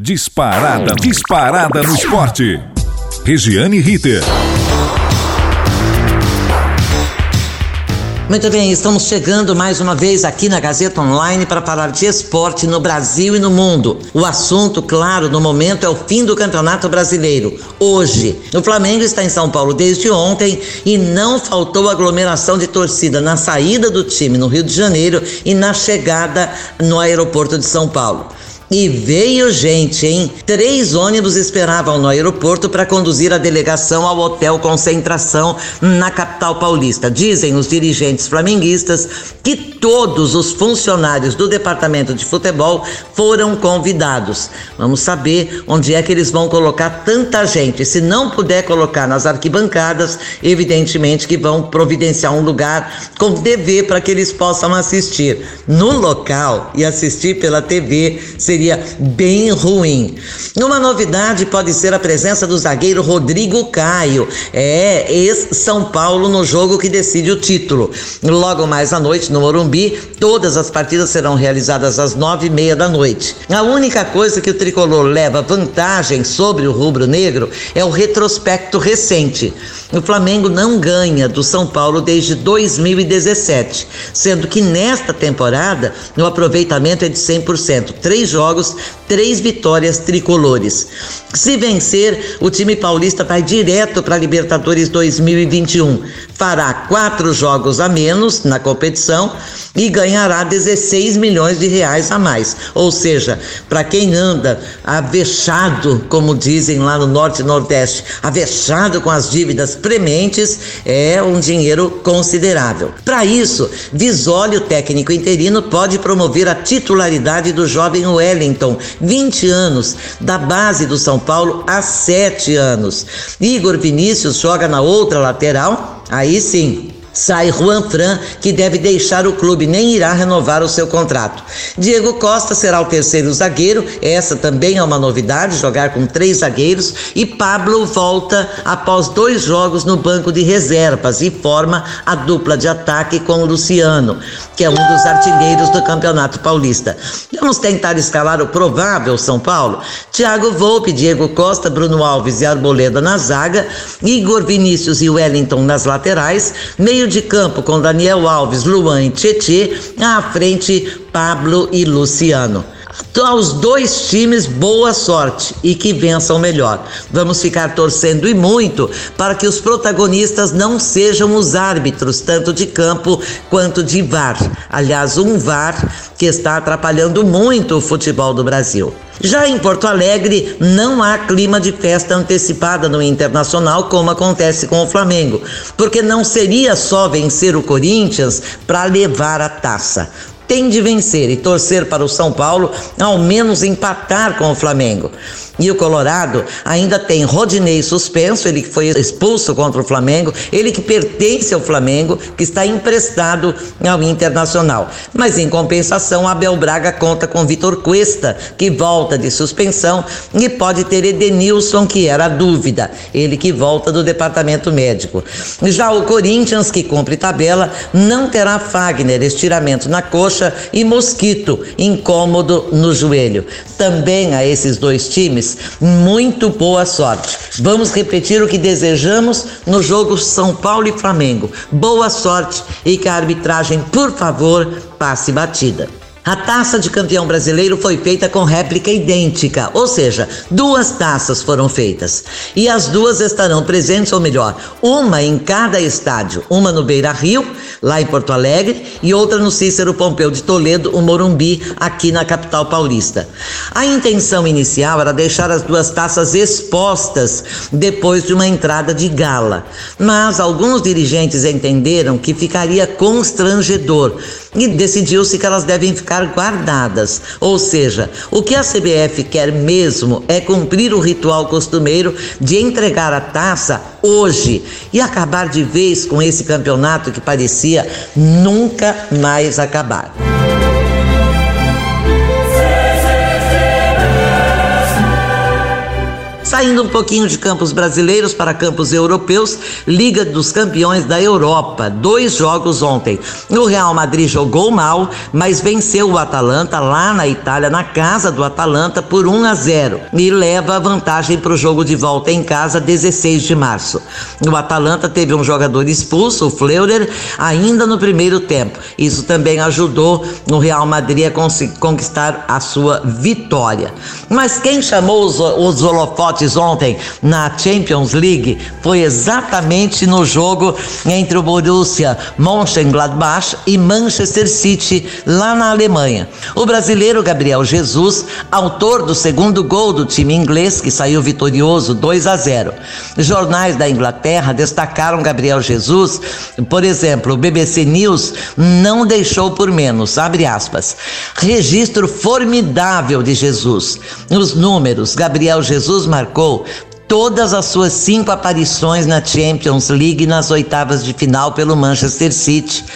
Disparada, disparada no esporte. Regiane Ritter. Muito bem, estamos chegando mais uma vez aqui na Gazeta Online para falar de esporte no Brasil e no mundo. O assunto, claro, no momento é o fim do Campeonato Brasileiro. Hoje, o Flamengo está em São Paulo desde ontem e não faltou aglomeração de torcida na saída do time no Rio de Janeiro e na chegada no aeroporto de São Paulo. E veio gente, hein? Três ônibus esperavam no aeroporto para conduzir a delegação ao Hotel Concentração na capital paulista. Dizem os dirigentes flamenguistas que todos os funcionários do departamento de futebol foram convidados. Vamos saber onde é que eles vão colocar tanta gente. Se não puder colocar nas arquibancadas, evidentemente que vão providenciar um lugar com TV para que eles possam assistir. No local e assistir pela TV seria bem ruim. Uma novidade pode ser a presença do zagueiro Rodrigo Caio, é ex-São Paulo no jogo que decide o título. Logo mais à noite, no Morumbi, todas as partidas serão realizadas às nove e meia da noite. A única coisa que o tricolor leva vantagem sobre o rubro-negro é o retrospecto recente. O Flamengo não ganha do São Paulo desde 2017, sendo que nesta temporada o aproveitamento é de 100%. Três jogos jogos, três vitórias tricolores. Se vencer, o time paulista vai direto para a Libertadores 2021. Fará quatro jogos a menos na competição e ganhará 16 milhões de reais a mais. Ou seja, para quem anda avexado, como dizem lá no Norte e Nordeste, avexado com as dívidas prementes, é um dinheiro considerável. Para isso, Visoli, o técnico interino, pode promover a titularidade do jovem Wellington, 20 anos, da base do São Paulo há 7 anos. Igor Vinícius joga na outra lateral, aí sim, Sai Juan Fran, que deve deixar o clube, nem irá renovar o seu contrato. Diego Costa será o terceiro zagueiro, essa também é uma novidade, jogar com três zagueiros. E Pablo volta após dois jogos no banco de reservas e forma a dupla de ataque com o Luciano, que é um dos artilheiros do Campeonato Paulista. Vamos tentar escalar o provável São Paulo. Thiago Volpe, Diego Costa, Bruno Alves e Arboleda na zaga, Igor Vinícius e Wellington nas laterais, meio meio de campo com Daniel Alves, Luan e Tietê, à frente Pablo e Luciano. Aos dois times, boa sorte e que vençam melhor. Vamos ficar torcendo e muito para que os protagonistas não sejam os árbitros, tanto de campo quanto de VAR. Aliás, um VAR que está atrapalhando muito o futebol do Brasil. Já em Porto Alegre, não há clima de festa antecipada no Internacional, como acontece com o Flamengo, porque não seria só vencer o Corinthians para levar a taça tem de vencer e torcer para o São Paulo ao menos empatar com o Flamengo. E o Colorado ainda tem Rodinei suspenso, ele que foi expulso contra o Flamengo, ele que pertence ao Flamengo, que está emprestado ao Internacional. Mas em compensação, Abel Braga conta com Vitor Cuesta, que volta de suspensão, e pode ter Edenilson, que era a dúvida, ele que volta do departamento médico. Já o Corinthians, que cumpre tabela, não terá Fagner, estiramento na coxa e Mosquito, incômodo no joelho. Também a esses dois times muito boa sorte. Vamos repetir o que desejamos no jogo São Paulo e Flamengo. Boa sorte e que a arbitragem, por favor, passe batida. A taça de campeão brasileiro foi feita com réplica idêntica, ou seja, duas taças foram feitas. E as duas estarão presentes, ou melhor, uma em cada estádio, uma no Beira Rio, lá em Porto Alegre, e outra no Cícero Pompeu de Toledo, o Morumbi, aqui na capital paulista. A intenção inicial era deixar as duas taças expostas depois de uma entrada de gala, mas alguns dirigentes entenderam que ficaria constrangedor e decidiu-se que elas devem ficar guardadas. Ou seja, o que a CBF quer mesmo é cumprir o ritual costumeiro de entregar a taça hoje e acabar de vez com esse campeonato que parecia nunca mais acabar. Saindo um pouquinho de campos brasileiros para campos europeus, Liga dos Campeões da Europa. Dois jogos ontem. O Real Madrid jogou mal, mas venceu o Atalanta lá na Itália, na casa do Atalanta, por 1 a 0 e leva a vantagem para o jogo de volta em casa, 16 de março. O Atalanta teve um jogador expulso, o Fleurer, ainda no primeiro tempo. Isso também ajudou o Real Madrid a conquistar a sua vitória. Mas quem chamou os, os holofotes ontem na Champions League foi exatamente no jogo entre o Borussia Mönchengladbach e Manchester City, lá na Alemanha. O brasileiro Gabriel Jesus, autor do segundo gol do time inglês, que saiu vitorioso 2 a 0. Jornais da Inglaterra destacaram Gabriel Jesus, por exemplo, o BBC News não deixou por menos, abre aspas. Registro formidável de Jesus. Os números, Gabriel Jesus marcou go todas as suas cinco aparições na Champions League nas oitavas de final pelo Manchester City,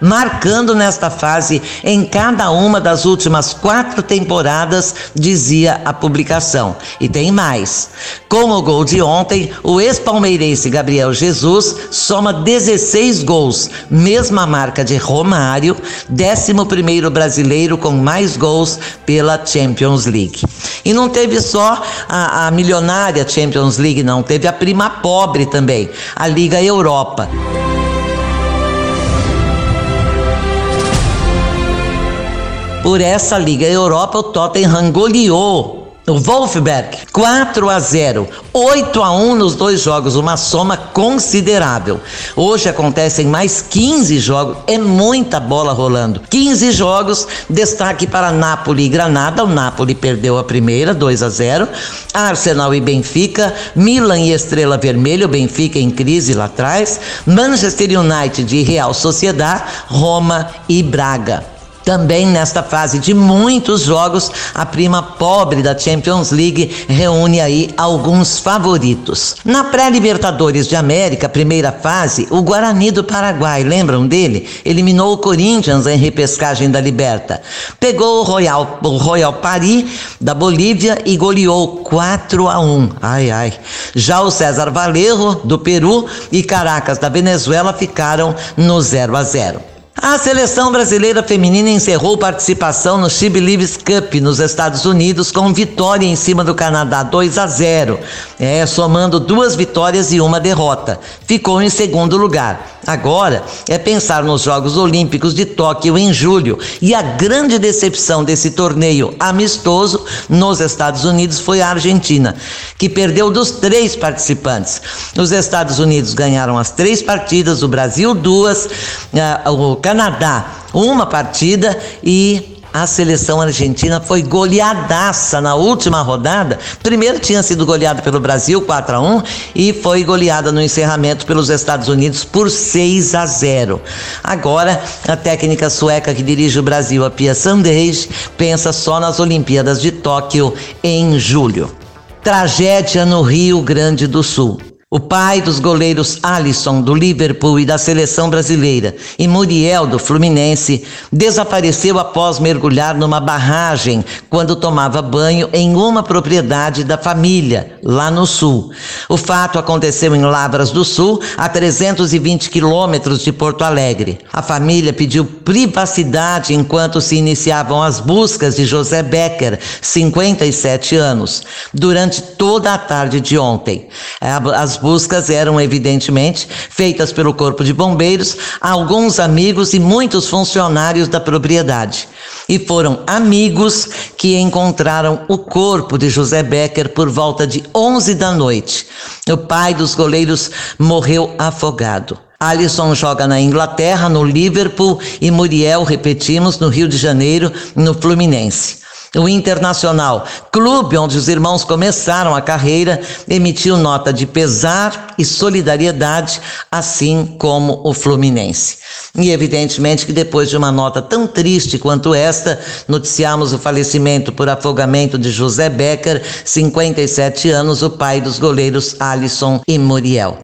marcando nesta fase em cada uma das últimas quatro temporadas, dizia a publicação. E tem mais. Com o gol de ontem, o ex-palmeirense Gabriel Jesus soma 16 gols, mesma marca de Romário, 11 brasileiro com mais gols pela Champions League. E não teve só a, a milionária Champions League, não, teve a prima pobre também, a Liga Europa. Por essa Liga Europa, o Tottenham goleou o Wolfberg, 4 a 0, 8 a 1 nos dois jogos, uma soma considerável. Hoje acontecem mais 15 jogos, é muita bola rolando. 15 jogos, destaque para Napoli e Granada. O Napoli perdeu a primeira, 2 a 0. Arsenal e Benfica, Milan e Estrela Vermelha, o Benfica em crise lá atrás, Manchester United e Real Sociedad, Roma e Braga. Também nesta fase de muitos jogos, a prima pobre da Champions League reúne aí alguns favoritos. Na pré-Libertadores de América, primeira fase, o Guarani do Paraguai, lembram dele? Eliminou o Corinthians em repescagem da Liberta. Pegou o Royal, o Royal Paris da Bolívia e goleou 4 a 1. Ai ai. Já o César Valerro do Peru e Caracas da Venezuela ficaram no 0 a 0. A seleção brasileira feminina encerrou participação no She Believes Cup nos Estados Unidos com vitória em cima do Canadá 2 a 0, é, somando duas vitórias e uma derrota. Ficou em segundo lugar. Agora é pensar nos Jogos Olímpicos de Tóquio em julho. E a grande decepção desse torneio amistoso nos Estados Unidos foi a Argentina, que perdeu dos três participantes. Os Estados Unidos ganharam as três partidas, o Brasil duas, uh, o Canadá uma partida e a seleção argentina foi goleadaça na última rodada. Primeiro tinha sido goleada pelo Brasil 4 a 1 e foi goleada no encerramento pelos Estados Unidos por 6 a 0. Agora, a técnica sueca que dirige o Brasil, a Pia Sanders, pensa só nas Olimpíadas de Tóquio em julho. Tragédia no Rio Grande do Sul. O pai dos goleiros Alisson do Liverpool e da seleção brasileira e Muriel do Fluminense desapareceu após mergulhar numa barragem quando tomava banho em uma propriedade da família lá no sul. O fato aconteceu em Lavras do Sul, a 320 quilômetros de Porto Alegre. A família pediu privacidade enquanto se iniciavam as buscas de José Becker, 57 anos, durante toda a tarde de ontem. As buscas eram evidentemente feitas pelo Corpo de Bombeiros, alguns amigos e muitos funcionários da propriedade. E foram amigos que encontraram o corpo de José Becker por volta de 11 da noite. O pai dos goleiros morreu afogado. Alisson joga na Inglaterra, no Liverpool e Muriel, repetimos, no Rio de Janeiro, no Fluminense. O Internacional, clube onde os irmãos começaram a carreira, emitiu nota de pesar e solidariedade, assim como o Fluminense. E evidentemente que depois de uma nota tão triste quanto esta, noticiamos o falecimento por afogamento de José Becker, 57 anos, o pai dos goleiros Alisson e Muriel.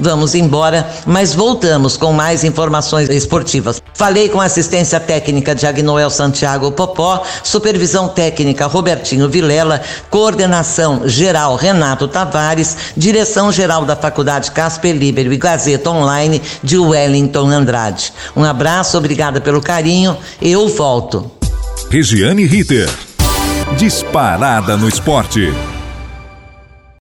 Vamos embora, mas voltamos com mais informações esportivas. Falei com assistência técnica de Agnoel Santiago Popó, supervisão técnica Robertinho Vilela, coordenação geral Renato Tavares, direção geral da Faculdade Casper Libero e Gazeta Online de Wellington Andrade. Um abraço, obrigada pelo carinho, eu volto. Regiane Ritter. Disparada no esporte.